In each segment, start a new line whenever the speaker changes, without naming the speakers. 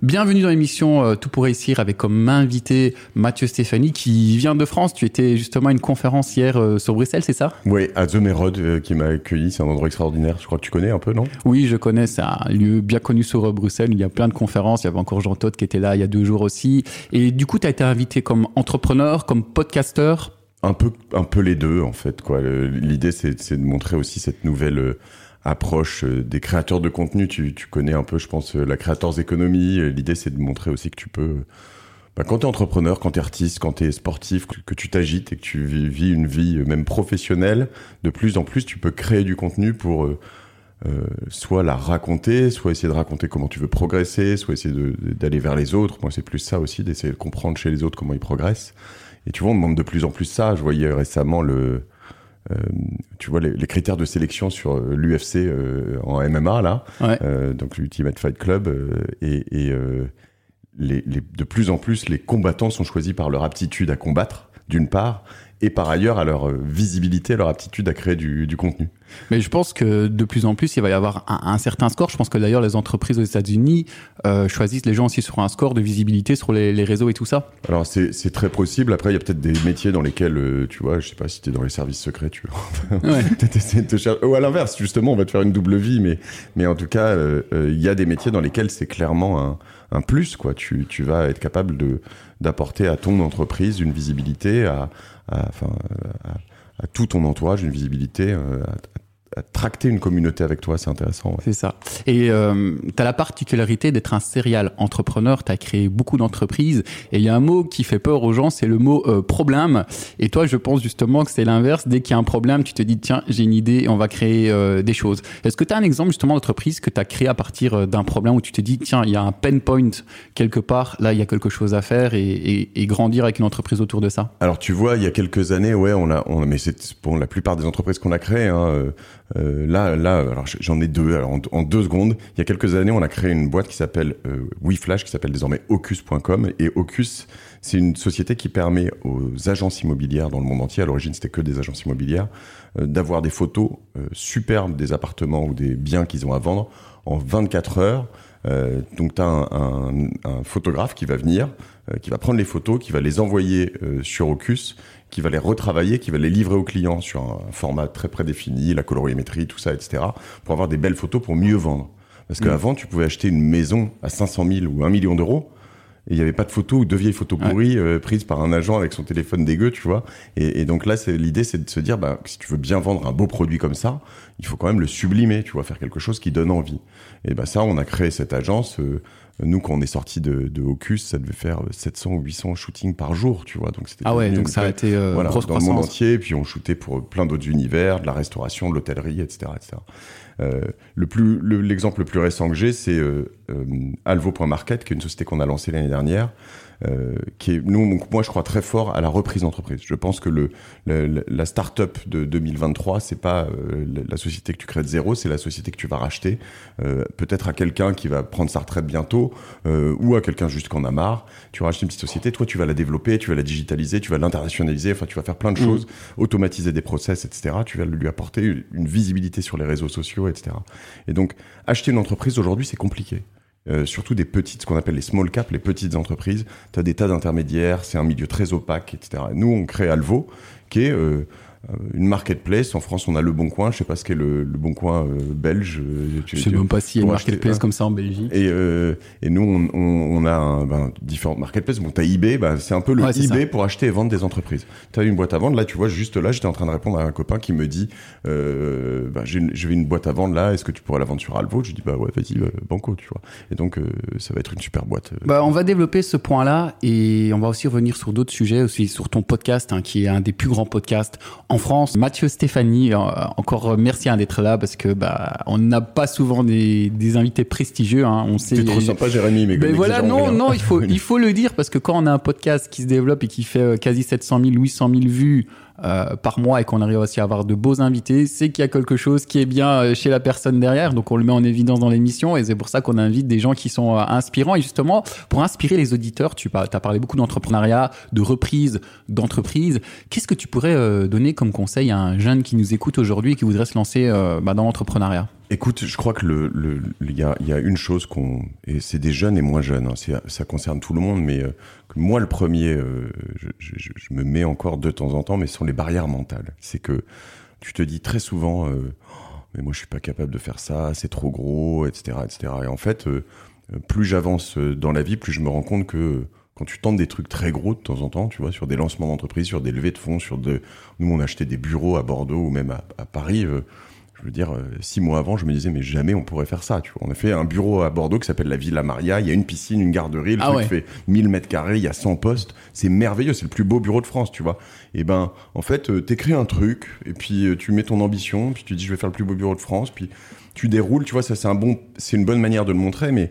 Bienvenue dans l'émission euh, Tout pour réussir avec comme invité Mathieu Stéphanie qui vient de France. Tu étais justement à une conférence hier euh, sur Bruxelles, c'est ça?
Oui, à The euh, qui m'a accueilli. C'est un endroit extraordinaire. Je crois que tu connais un peu, non?
Oui, je connais. C'est un lieu bien connu sur Bruxelles. Il y a plein de conférences. Il y avait encore Jean Todt qui était là il y a deux jours aussi. Et du coup, tu as été invité comme entrepreneur, comme podcasteur
un peu, un peu les deux en fait. Quoi. L'idée, c'est de montrer aussi cette nouvelle approche euh, des créateurs de contenu. Tu, tu, connais un peu, je pense, euh, la créateurs économie. L'idée, c'est de montrer aussi que tu peux, bah, quand tu es entrepreneur, quand tu es artiste, quand tu es sportif, que, tu t'agites et que tu vis, une vie euh, même professionnelle, de plus en plus, tu peux créer du contenu pour euh, soit la raconter, soit essayer de raconter comment tu veux progresser, soit essayer d'aller vers les autres. Moi, c'est plus ça aussi, d'essayer de comprendre chez les autres comment ils progressent. Et tu vois, on demande de plus en plus ça. Je voyais récemment le euh, tu vois les, les, critères de sélection sur euh, l'UFC euh, en MMA là, donc l'Ultimate Fight Club et, et les, les, de plus en plus les combattants sont choisis par leur aptitude à combattre d'une part et par ailleurs à leur visibilité, à leur aptitude à créer du, du contenu.
Mais je pense que de plus en plus, il va y avoir un, un certain score. Je pense que d'ailleurs, les entreprises aux États-Unis euh, choisissent les gens aussi sur un score de visibilité sur les, les réseaux et tout ça.
Alors, c'est très possible. Après, il y a peut-être des métiers dans lesquels, euh, tu vois, je sais pas si tu es dans les services secrets, tu vois. Ouais. de te chercher. Ou à l'inverse, justement, on va te faire une double vie. Mais, mais en tout cas, euh, euh, il y a des métiers dans lesquels c'est clairement un, un, plus, quoi. Tu, tu vas être capable de d'apporter à ton entreprise une visibilité, à, à, tout ton entourage, une visibilité, euh, tracter une communauté avec toi, c'est intéressant. Ouais.
C'est ça. Et euh, tu as la particularité d'être un serial entrepreneur, tu as créé beaucoup d'entreprises, et il y a un mot qui fait peur aux gens, c'est le mot euh, problème. Et toi, je pense justement que c'est l'inverse. Dès qu'il y a un problème, tu te dis, tiens, j'ai une idée, on va créer euh, des choses. Est-ce que tu as un exemple justement d'entreprise que tu as créé à partir euh, d'un problème où tu te dis, tiens, il y a un pain point quelque part, là, il y a quelque chose à faire et, et, et, grandir avec une entreprise autour de ça
Alors tu vois, il y a quelques années, ouais, on a, on, mais c'est pour la plupart des entreprises qu'on a créées, hein, euh, là, là, alors j'en ai deux. Alors en, deux secondes, il y a quelques années, on a créé une boîte qui s'appelle euh, WeFlash, qui s'appelle désormais Ocus.com. Et Ocus, c'est une société qui permet aux agences immobilières dans le monde entier, à l'origine c'était que des agences immobilières, euh, d'avoir des photos euh, superbes des appartements ou des biens qu'ils ont à vendre en 24 heures. Euh, donc tu as un, un, un, photographe qui va venir, euh, qui va prendre les photos, qui va les envoyer euh, sur Ocus, qui va les retravailler, qui va les livrer aux clients sur un format très prédéfini, la colorimétrie, tout ça, etc., pour avoir des belles photos pour mieux vendre. Parce qu'avant, tu pouvais acheter une maison à 500 000 ou 1 million d'euros, et il n'y avait pas de photos ou de vieilles photos pourries euh, prises par un agent avec son téléphone dégueu, tu vois. Et, et donc là, c'est l'idée, c'est de se dire, bah, si tu veux bien vendre un beau produit comme ça, il faut quand même le sublimer, tu vois, faire quelque chose qui donne envie. Et bah ça, on a créé cette agence. Euh, nous, quand on est sorti de, de Hocus, ça devait faire 700 ou 800 shootings par jour, tu vois. Donc
c'était ah ouais, donc ça a été euh,
voilà,
grosse
dans
croissance.
le monde entier. Puis on shootait pour plein d'autres univers, de la restauration, de l'hôtellerie, etc., etc. Euh, le plus, l'exemple le, le, plus récent que j'ai, c'est euh, euh, Alvo.market, qui est une société qu'on a lancée l'année dernière. Euh, qui est, nous, moi, je crois très fort à la reprise d'entreprise. Je pense que le, le la start-up de 2023, c'est pas euh, la société que tu crées de zéro, c'est la société que tu vas racheter, euh, peut-être à quelqu'un qui va prendre sa retraite bientôt, euh, ou à quelqu'un juste qu'on a marre. Tu vas acheter une petite société, toi, tu vas la développer, tu vas la digitaliser, tu vas l'internationaliser, enfin, tu vas faire plein de mmh. choses, automatiser des process, etc. Tu vas lui apporter une visibilité sur les réseaux sociaux, etc. Et donc, acheter une entreprise aujourd'hui, c'est compliqué. Euh, surtout des petites, ce qu'on appelle les small caps, les petites entreprises. Tu as des tas d'intermédiaires, c'est un milieu très opaque, etc. Nous, on crée Alvo, qui est euh, une marketplace. En France, on a Le Bon Coin. Je sais pas ce qu'est le, le Bon Coin euh, belge.
Tu, je sais même pas s'il y a une marketplace acheter, comme ça en Belgique.
Et, euh, et nous, on, on, on a un, ben, différentes marketplaces. Bon, t'as eBay, ben, c'est un peu le ouais, eBay pour acheter et vendre des entreprises. T'as une boîte à vendre. Là, tu vois, juste là, j'étais en train de répondre à un copain qui me dit, euh, ben, j'ai une boîte à vendre là. Est-ce que tu pourrais la vendre sur Alvo? Je dis bah ouais, vas-y, banco, tu vois. Et donc, ça va être une super boîte.
Bah, on va développer ce point-là et on va aussi revenir sur d'autres sujets, aussi sur ton podcast, hein, qui est un des plus grands podcasts en France. Mathieu Stéphanie, euh, encore merci hein, d'être là parce que bah on n'a pas souvent des, des invités prestigieux. Hein, on sait.
C'est trop sympa, Jérémy. Mais,
mais voilà, non, non, il faut il faut le dire parce que quand on a un podcast qui se développe et qui fait euh, quasi 700 000, 800 000 vues euh, par mois et qu'on arrive aussi à avoir de beaux invités, c'est qu'il y a quelque chose qui est bien euh, chez la personne derrière. Donc on le met en évidence dans l'émission et c'est pour ça qu'on invite des gens qui sont euh, inspirants. Et justement, pour inspirer les auditeurs, tu as parlé beaucoup d'entrepreneuriat, de reprise d'entreprise. Qu'est-ce que tu pourrais donner comme conseil à un jeune qui nous écoute aujourd'hui et qui voudrait se lancer bah, dans l'entrepreneuriat?
Écoute, je crois que le, le, il y, a, y a une chose qu'on et c'est des jeunes et moins jeunes, hein, ça concerne tout le monde, mais euh, moi le premier, euh, je, je- je me mets encore de temps en temps, mais ce sont les barrières mentales. C'est que tu te dis très souvent, euh, Oh, mais moi je suis pas capable de faire ça, c'est trop gros, etc., etc. Et en fait, euh, plus j'avance euh, dans la vie, plus je me rends compte que euh, quand tu tentes des trucs très gros de temps en temps, tu vois, sur des lancements d'entreprise, sur des levées de fonds, sur de, nous on a acheté des bureaux à Bordeaux ou même à, à Paris. Je veux dire, euh, six mois avant, je me disais, mais jamais on pourrait faire ça. Tu vois, on a fait un bureau à Bordeaux qui s'appelle la Villa Maria. Il y a une piscine, une garderie. Le
Ah
truc
ouais.
fait 1000 mètres carrés. Il y a 100 postes. C'est merveilleux. C'est le plus beau bureau de France, tu vois. Et ben, en fait, euh, t'écris un truc et puis euh, tu mets ton ambition. Puis tu dis, je vais faire le plus beau bureau de France. Puis tu déroules. Tu vois, ça c'est un bon, c'est une bonne manière de le montrer. Mais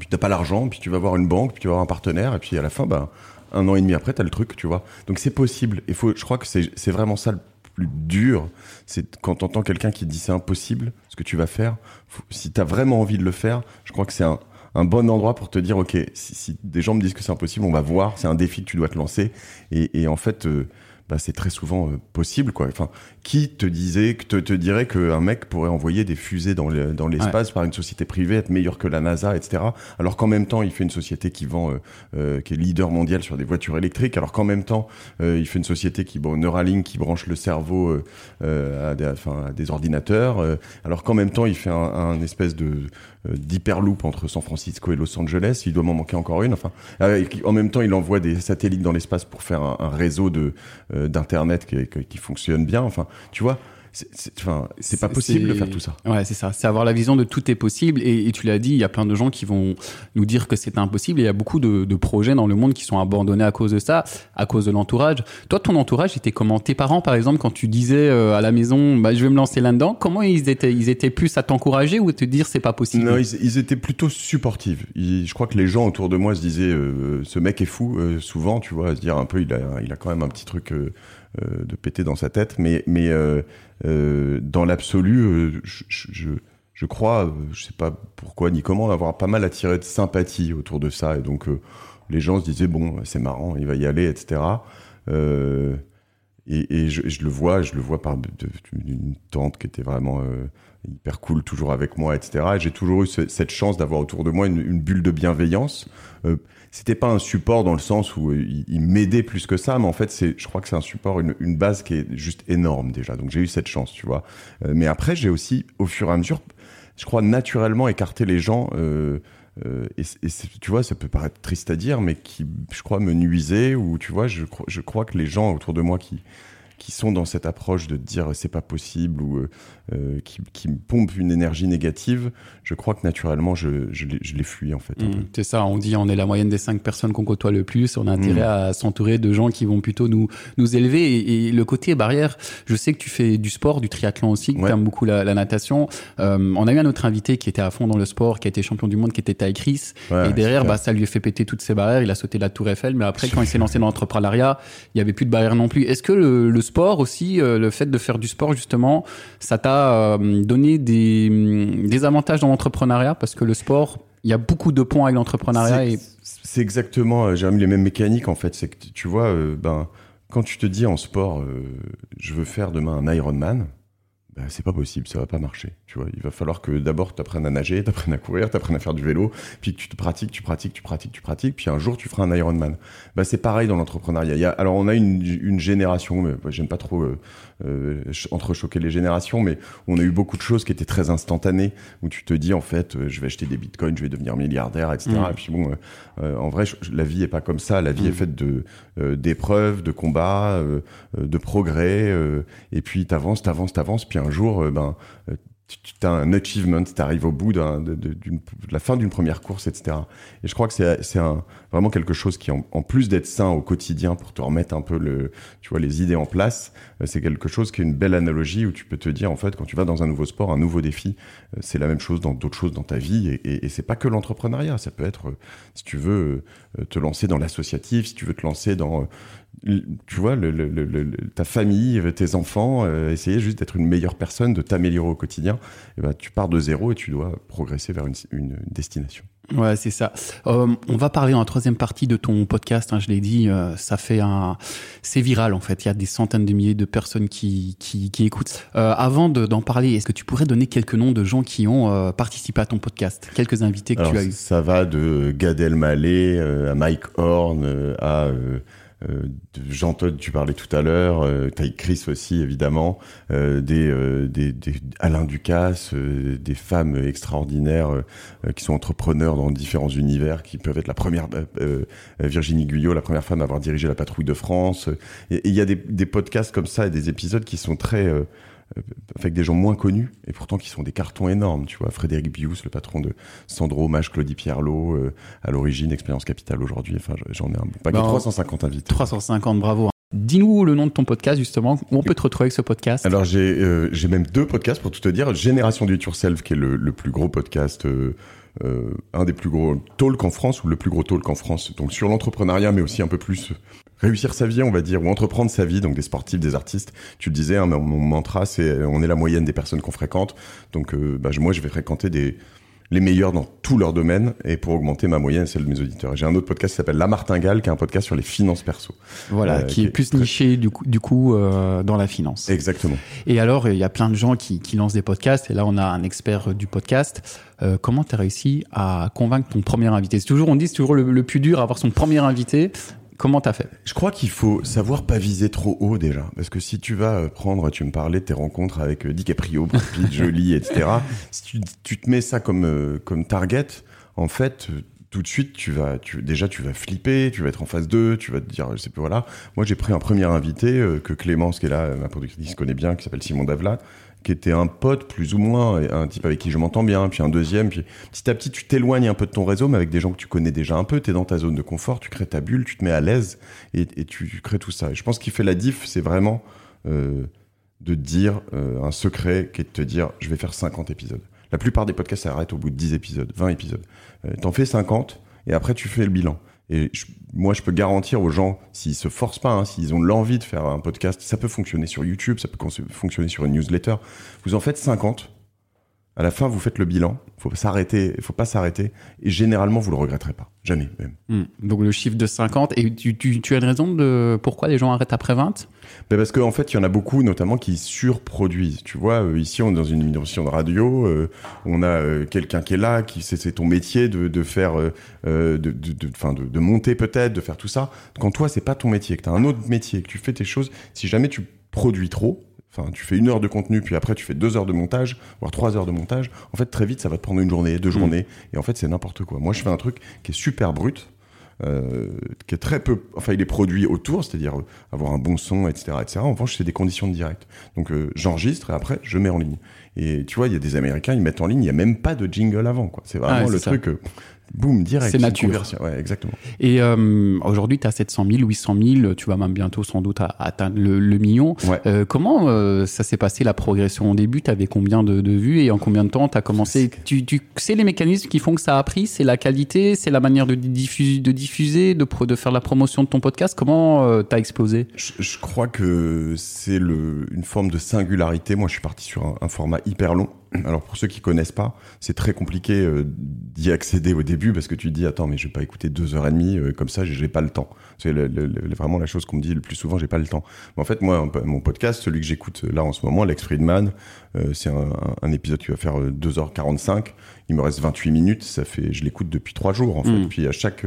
puis t'as pas l'argent. Puis tu vas voir une banque. Puis tu vas voir un partenaire. Et puis à la fin, ben, un an et demi après, t'as le truc, tu vois. Donc c'est possible. Il faut, je crois que c'est, c'est vraiment ça le plus dur, c'est quand t'entends quelqu'un qui dit c'est impossible ce que tu vas faire. Faut- si t'as vraiment envie de le faire, je crois que c'est un, un bon endroit pour te dire ok, si, des gens me disent que c'est impossible, on va voir. C'est un défi que tu dois te lancer. Et, et en fait, euh, bah, c'est très souvent euh, possible quoi. Enfin, qui te disait, te, te dirait qu'un mec pourrait envoyer des fusées dans le- dans l'espace par une société privée, être meilleur que la NASA, etc. Alors qu'en même temps, il fait une société qui vend, euh, euh, qui est leader mondial sur des voitures électriques. Alors qu'en même temps, euh, il fait une société qui, bon, Neuralink, qui branche le cerveau à, des, à des ordinateurs. euh, alors qu'en même temps, il fait un, un espèce de d'hyperloop entre San Francisco et Los Angeles. Il doit m'en manquer encore une. Enfin, en même temps, il envoie des satellites dans l'espace pour faire un, un réseau de euh, d'internet qui, qui, qui fonctionne bien. Enfin, tu vois, c'est c'est- enfin, c'est pas possible de faire tout ça.
Ouais, c'est ça. C'est avoir la vision de tout est possible. Et, et tu l'as dit, il y a plein de gens qui vont nous dire que c'est impossible. Et il y a beaucoup de, de projets dans le monde qui sont abandonnés à cause de ça, à cause de l'entourage. Toi, ton entourage était comment? Tes parents, par exemple, quand tu disais euh, à la maison, bah, je vais me lancer là-dedans, comment ils étaient Ils étaient plus à t'encourager ou à te dire c'est pas possible
Non, ils, ils étaient plutôt supportifs. Ils- je crois que les gens autour de moi se disaient, euh, ce mec est fou, euh, souvent, tu vois, à se dire un peu, il a, il a quand même un petit truc euh, de péter dans sa tête. Mais, mais euh, euh, dans l'absolu, euh, je, je, je- crois, euh, je sais pas pourquoi ni comment, avoir pas mal attiré de sympathie autour de ça. Et donc, euh, les gens se disaient, bon, c'est marrant, il va y aller, etc. Euh, et, je, le vois, je le vois par une tante qui était vraiment euh, hyper cool, toujours avec moi, etc. Et j'ai toujours eu ce- cette chance d'avoir autour de moi une, bulle de bienveillance. Euh, c'était pas un support dans le sens où euh, il, m'aidait plus que ça, mais en fait, c'est, je crois que c'est un support, une, une base qui est juste énorme déjà. Donc j'ai eu cette chance, tu vois. Euh, mais après, j'ai aussi, au fur et à mesure, je crois naturellement écarté les gens. Euh, euh, et, tu vois, ça peut paraître triste à dire, mais qui, je crois, me nuisait. Ou tu vois, je, je crois que les gens autour de moi qui qui sont dans cette approche de dire c'est pas possible ou euh, euh, qui, qui me pompent une énergie négative, je crois que naturellement je, je, les, je les fuis en fait.
Mm,
peu.
c'est ça, on dit on est la moyenne des cinq personnes qu'on côtoie le plus. On a intérêt
Mm.
à s'entourer de gens qui vont plutôt nous nous élever. Et, et le côté barrière, je sais que tu fais du sport, du triathlon aussi, que
Ouais.
tu aimes beaucoup la, la natation. Euh, on a eu un autre invité qui était à fond dans le sport, qui a été champion du monde, qui était Ty Chris.
Ouais,
et derrière, bah, ça lui a fait péter toutes ses barrières. Il a sauté la Tour Eiffel. Mais après, quand il s'est lancé dans l'entrepreneuriat, il y avait plus de barrières non plus. Est-ce que le, le sport aussi, euh, le fait de faire du sport justement, ça t'a euh, donné des, hum, des avantages dans l'entrepreneuriat? Parce que le sport, il y a beaucoup de ponts avec l'entrepreneuriat. Et...
C'est- exactement, euh, j'ai les mêmes mécaniques en fait. C'est que tu- tu vois, euh, ben quand tu te dis en sport, euh, je veux faire demain un Ironman, ben, c'est pas possible, ça va pas marcher. Tu vois, il va falloir que d'abord tu apprennes à nager, tu apprennes à courir, tu apprennes à faire du vélo, puis que tu te pratiques, tu pratiques, tu pratiques, tu pratiques, puis un jour tu feras un Ironman. Ben, c'est pareil dans l'entrepreneuriat. Alors on a une, une génération, mais moi, j'aime pas trop euh, euh, ch- entrechoquer les générations, mais on a eu beaucoup de choses qui étaient très instantanées, où tu te dis en fait, euh, je vais acheter des bitcoins, je vais devenir milliardaire, etc.
Mm.
Et puis bon, euh, en vrai, je- la vie est pas comme ça. La vie est faite de euh, d'épreuves, de combats, de progrès. euh, et puis t'avances, t'avances, t'avances. Puis un jour, euh, ben, euh, tu as un achievement, tu arrives au bout de, de- la fin d'une première course, etc. Et je crois que c'est un- vraiment quelque chose qui, en, plus d'être sain au quotidien pour te remettre un peu le, tu vois, les idées en place, euh, c'est quelque chose qui est une belle analogie où tu peux te dire, en fait, quand tu vas dans un nouveau sport, un nouveau défi, euh, c'est la même chose dans d'autres choses dans ta vie. Et, et, et c'est pas que l'entrepreneuriat, ça peut être, euh, si tu veux, te lancer dans l'associatif, si tu veux te lancer dans, tu vois, ta famille, tes enfants, essayer juste d'être une meilleure personne, de t'améliorer au quotidien. Et ben, tu pars de zéro et tu dois progresser vers une destination.
Ouais, c'est ça. Euh, on va parler en troisième partie de ton podcast. Hein, je l'ai dit, euh, ça fait un, c'est viral en fait. Il y a des centaines de milliers de personnes qui qui, qui écoutent. Euh, avant d'en parler, est-ce que tu pourrais donner quelques noms de gens qui ont euh, participé à ton podcast, quelques invités que tu as eu
Ça va de Gad Elmaleh à Mike Horn à euh, Jean Todd, tu parlais tout à l'heure, euh, Chris aussi évidemment, euh, des, euh, des, des, Alain Ducasse, euh, des femmes extraordinaires qui sont entrepreneurs dans différents univers, qui peuvent être la première Virginie Guyot, la première femme à avoir dirigé la patrouille de France. Et il y a des, des, podcasts comme ça et des épisodes qui sont très euh, avec des gens moins connus et pourtant qui sont des cartons énormes. Tu vois, Frédéric Bius, le patron de Sandro, Mage, Claudie Pierlot, euh, à l'origine, Expérience Capitale aujourd'hui. Enfin, j'en ai un bon paquet. 350 bah, invités.
350, bravo. Dis-nous le nom de ton podcast justement, où on peut te retrouver avec ce podcast?
Alors j'ai euh, j'ai même deux podcasts pour tout te dire. Génération du Yourself qui est le, le plus gros podcast, euh, un des plus gros talk en France ou le plus gros talk en France. Donc sur l'entrepreneuriat mais aussi un peu plus réussir sa vie, on va dire, ou entreprendre sa vie, donc des sportifs, des artistes. Tu le disais, hein, mon, mantra, c'est on est la moyenne des personnes qu'on fréquente. Donc, euh, bah, moi, je vais fréquenter des les meilleurs dans tous leurs domaines et pour augmenter ma moyenne, celle de mes auditeurs. J'ai un autre podcast qui s'appelle La Martingale, qui est un podcast sur les finances perso.
Voilà, euh, qui, est plus niché du coup, du coup euh, dans la finance.
Exactement.
Et alors, il y a plein de gens qui, qui lancent des podcasts et là, on a un expert du podcast. Euh, comment tu as réussi à convaincre ton premier invité? C'est toujours, on dit, c'est toujours le, le, plus dur, avoir son premier invité. Comment t'as fait?
Je crois qu'il faut savoir pas viser trop haut déjà, parce que si tu vas euh, prendre, tu me parlais de tes rencontres avec euh, DiCaprio, Brad Pitt, Jolie, etc. Si tu, tu, te mets ça comme euh, comme target, en fait, tout de suite, tu vas, tu, déjà, tu vas flipper, tu vas être en phase 2, tu vas te dire, je sais pas, voilà. Moi, j'ai pris un premier invité que Clémence, qui est là, ma productrice connaît bien, qui s'appelle Simon Davlat, qui était un pote plus ou moins, un type avec qui je m'entends bien, puis un deuxième, puis petit à petit tu t'éloignes un peu de ton réseau, mais avec des gens que tu connais déjà un peu, tu es dans ta zone de confort, tu crées ta bulle, tu te mets à l'aise et, et tu, crées tout ça. Et je pense qu'il fait la diff, c'est vraiment euh, de dire euh, un secret qui est de te dire je vais faire 50 épisodes. La plupart des podcasts s'arrêtent au bout de 10 épisodes, 20 épisodes. Euh, T'en fais 50 et après tu fais le bilan. Et moi, je peux garantir aux gens, s'ils se forcent pas, hein, s'ils ont l'envie de faire un podcast, ça peut fonctionner sur YouTube, ça peut fonctionner sur une newsletter. Vous en faites 50. À la fin, vous faites le bilan. Faut s'arrêter. Il faut pas s'arrêter. Et généralement, vous le regretterez pas. Jamais, même.
Hmm. Donc, le chiffre de 50. Et tu, tu, tu, as une raison de pourquoi les gens arrêtent après 20?
Ben parce qu'en en fait, il y en a beaucoup, notamment, qui surproduisent. Tu vois, euh, ici, on est dans une émission de radio. Euh, on a euh, quelqu'un qui est là, qui c'est ton métier de, de faire, euh, de, de, de monter peut-être, de faire tout ça. Quand toi, c'est pas ton métier, que tu as un autre métier, que tu fais tes choses, si jamais tu produis trop, Enfin, tu fais une heure de contenu, puis après tu fais deux heures de montage, voire trois heures de montage. En fait, très vite, ça va te prendre une journée, deux mmh. journées, et en fait, c'est n'importe quoi. Moi, je fais un truc qui est super brut, euh, qui est très peu, enfin, il est produit autour, c'est-à-dire euh, avoir un bon son, etc., etc. En revanche, c'est des conditions de direct. Donc, euh, j'enregistre et après, je mets en ligne. Et tu vois, il y a des Américains, ils mettent en ligne, il y a même pas de jingle avant, quoi. C'est vraiment ah le truc. Boum, direct.
C'est nature.
Ouais, exactement.
Et euh, aujourd'hui, tu as 700 000, 800 000, tu vas même bientôt sans doute atteindre le, le million.
Ouais.
Euh, comment euh, ça s'est passé la progression? Au début Tu avais combien de, de, vues et en combien de temps tu as commencé tu, tu sais les mécanismes qui font que ça a pris C'est la qualité, c'est la manière de, diffuser, de diffuser, de, de faire la promotion de ton podcast? Comment tu as explosé?
Je, je, crois que c'est une forme de singularité. Moi, je suis parti sur un, un format hyper long. Alors pour ceux qui connaissent pas, c'est très compliqué euh, d'y accéder au début parce que tu dis attends mais je vais pas écouter deux heures et demie euh, comme ça j'ai pas le temps. C'est vraiment la chose qu'on me dit le plus souvent j'ai pas le temps. Mais en fait moi mon podcast celui que j'écoute là en ce moment Lex Friedman euh, c'est un, un, épisode qui va faire 2h45 il me reste 28 minutes, ça fait, je l'écoute depuis trois jours en fait. Mm. Puis à chaque,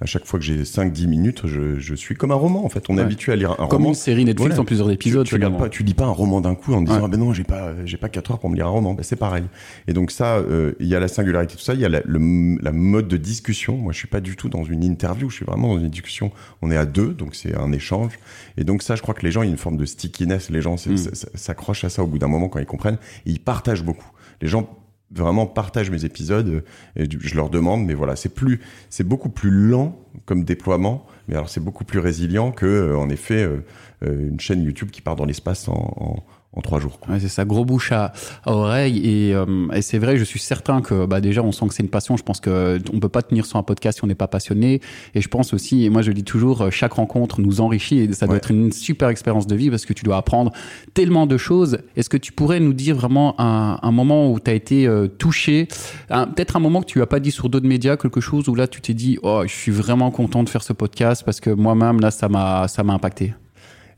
à chaque fois que j'ai 5-10 minutes, je, je, suis comme un roman en fait. On est habitué à lire un
comme
roman. Comme
une série Netflix voilà. en plusieurs épisodes.
Tu, tu regardes pas, tu lis pas un roman d'un coup en disant ouais. ah ben non j'ai pas, j'ai pas 4 heures pour me lire un roman. Ben c'est pareil. Et donc ça, euh, il y a la singularité de tout ça, il y a la, le, la mode de discussion. Moi je suis pas du tout dans une interview, je suis vraiment dans une discussion. On est à deux, donc c'est un échange. Et donc ça, je crois que les gens, il y a une forme de stickiness. Les gens mm. s'accrochent à ça au bout d'un moment quand ils comprennent. Et ils partagent beaucoup. Les gens vraiment partagent mes épisodes euh, et je leur demande mais voilà c'est plus c'est beaucoup plus lent comme déploiement mais alors c'est beaucoup plus résilient que euh, en effet euh, une chaîne YouTube qui part dans l'espace en, en, en trois jours.
Ouais, c'est ça, gros bouche à, à oreille. Et, euh, et c'est vrai, je suis certain que bah, déjà, on sent que c'est une passion. Je pense que on peut pas tenir sur un podcast si on n'est pas passionné. Et je pense aussi, et moi je dis toujours, euh, chaque rencontre nous enrichit et ça doit
Ouais.
être une super expérience de vie parce que tu dois apprendre tellement de choses. Est-ce que tu pourrais nous dire vraiment un, un moment où tu as été euh, touché, peut-être un moment que tu as pas dit sur d'autres médias, quelque chose où là tu t'es dit, oh, je suis vraiment content de faire ce podcast parce que moi-même là ça m'a ça m'a impacté.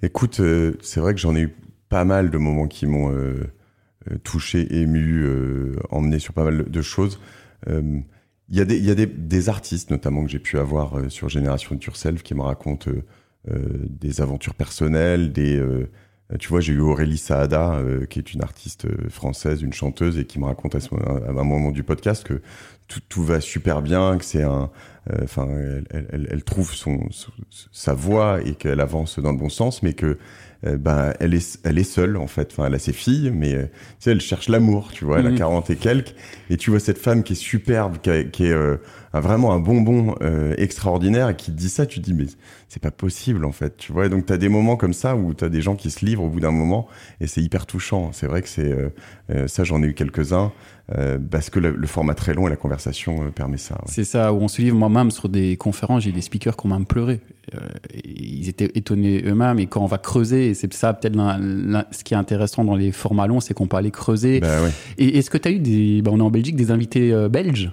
Écoute, euh, c'est vrai que j'en ai eu pas mal de moments qui m'ont euh, euh, touché, ému, euh, emmené sur pas mal de choses. Il y a, des, y a des, artistes notamment que j'ai pu avoir sur Génération de Yourself qui me racontent des aventures personnelles, des... tu vois, j'ai eu Aurélie Saada, qui est une artiste française, une chanteuse, et qui me raconte à, un moment du podcast que tout, va super bien, que c'est un, enfin, elle, elle- elle, elle trouve son, son- sa voix et qu'elle avance dans le bon sens, mais que euh, ben elle est elle est seule en fait. Enfin, elle a ses filles, mais euh, tu sais, elle cherche l'amour, tu vois. Elle
Mhm.
a 40 et quelques, et tu vois cette femme qui est superbe, qui, a- qui est euh, un- vraiment un bonbon euh, extraordinaire, et qui te dit ça, tu te dis mais c'est pas possible en fait, tu vois. Et donc t'as des moments comme ça où t'as des gens qui se livrent au bout d'un moment, et c'est hyper touchant. C'est vrai que c'est euh, euh, ça, j'en ai eu quelques uns. Euh, parce que le, le format très long et la conversation euh, permet ça. ouais.
C'est ça, où on se livre moi-même sur des conférences, j'ai des speakers qui ont même pleuré. Euh, ils étaient étonnés eux-mêmes, et quand on va creuser, et c'est ça peut-être ce qui est intéressant dans les formats longs, c'est qu'on peut aller creuser.
Ouais.
Et est-ce que tu as eu des. Bah, on est en Belgique, des invités euh, belges?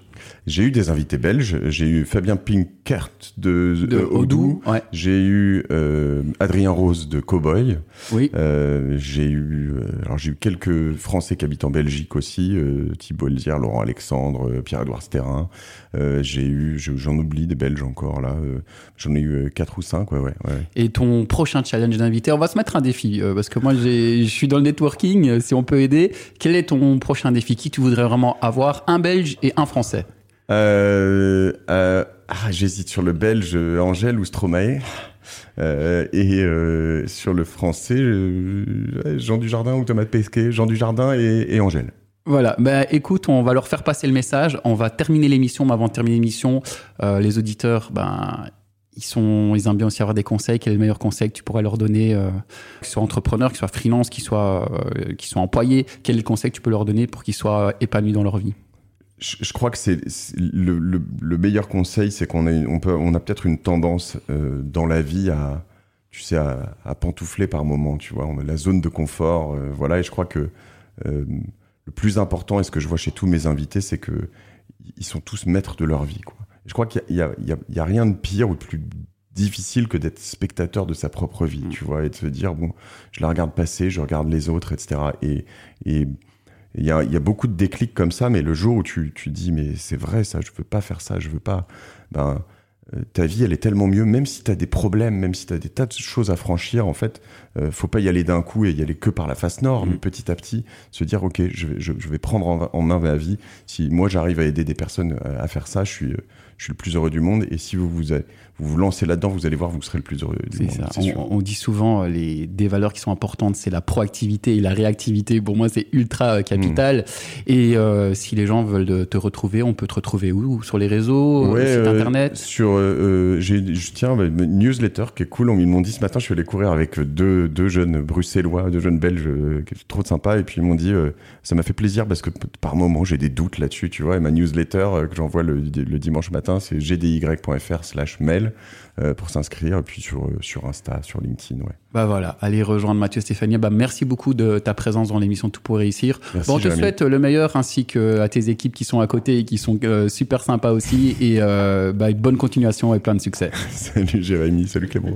J'ai eu des invités belges. J'ai eu Fabien Pinkert de,
de
euh, Odoo.
Ouais,
J'ai eu euh, Adrien Rose de Cowboy.
oui.
Euh, j'ai eu alors j'ai eu quelques Français qui habitent en Belgique aussi, Thibault Elzière, Laurent Alexandre, Pierre-Édouard Sterrin. J'ai eu je- j'en oublie des Belges encore là. j'en ai eu quatre ou cinq ouais ouais. ouais.
Et ton prochain challenge d'invité, on va se mettre un défi, parce que moi je suis dans le networking, si on peut aider. Quel est ton prochain défi? Qui tu voudrais vraiment avoir? Un Belge et un Français
Euh, euh, ah, j'hésite sur le Belge euh, Angèle ou Stromae. Et sur le français, Jean Dujardin ou Thomas Pesquet, Jean Dujardin et, et Angèle.
Voilà, bah écoute, on va leur faire passer le message. On va terminer l'émission, mais avant de terminer l'émission, les auditeurs, ben ils sont, ils aiment bien aussi avoir des conseils. Quel est le meilleur conseil que tu pourrais leur donner, euh, qu'ils soient entrepreneurs, qu'ils soient freelance, qu'ils soient, qu'ils soient employés? Quel est le conseil que tu peux leur donner pour qu'ils soient épanouis dans leur vie?
Je, je crois que c'est le, le, le meilleur conseil, c'est qu'on a, une- on peut, on a peut-être une tendance euh, dans la vie à, tu sais, à, à pantoufler par moment, tu vois. On a la zone de confort, euh, voilà. Et je crois que euh, le plus important, et ce que je vois chez tous mes invités, c'est que ils sont tous maîtres de leur vie, quoi. Et je crois qu'il y a, y, y rien de pire ou de plus difficile que d'être spectateur de sa propre vie,
Mm.
tu vois, et de se dire bon, je la regarde passer, je regarde les autres, etc. Et, et il y a, beaucoup de déclics comme ça, mais le jour où tu, tu dis mais c'est vrai ça, je veux pas faire ça, je veux pas, ben ta vie elle est tellement mieux, même si tu as des problèmes, même si tu as des tas de choses à franchir, en fait, euh, faut pas y aller d'un coup et y aller que par la face nord, mais petit à petit se dire ok, je vais, je, je vais prendre en, en main ma vie. Si moi j'arrive à aider des personnes à, à faire ça, je suis, euh, je suis le plus heureux du monde. Et si vous vous, avez- vous, vous lancez là-dedans, vous allez voir, vous serez le plus heureux du monde.
ça. On, on dit souvent euh, les des valeurs qui sont importantes, c'est la proactivité et la réactivité. Pour moi, c'est ultra euh, capital.
Hmm.
Et euh, si les gens veulent te retrouver, on peut te retrouver où? Sur les réseaux, euh,
euh,
internet?
Sur, euh, euh, je tiens bah, une newsletter qui est cool. Ils m'ont dit ce matin, je suis allé courir avec deux, deux jeunes bruxellois, deux jeunes belges, euh, qui est trop sympa. Et puis ils m'ont dit, euh, ça m'a fait plaisir parce que par moment j'ai des doutes là-dessus, tu vois. Et ma newsletter que j'envoie le, le dimanche matin, c'est gdy.fr/slash mail euh, pour s'inscrire. Et puis sur euh, sur Insta, sur LinkedIn, ouais.
Bah voilà, allez rejoindre Mathieu Stéphanie. Bah merci beaucoup de ta présence dans l'émission Tout pour réussir.
Merci,
bon, on te souhaite le meilleur ainsi que à tes équipes qui sont à côté et qui sont euh, super sympas aussi. Et bah, bonne continuation et plein de succès.
Salut Jérémy, salut Clément.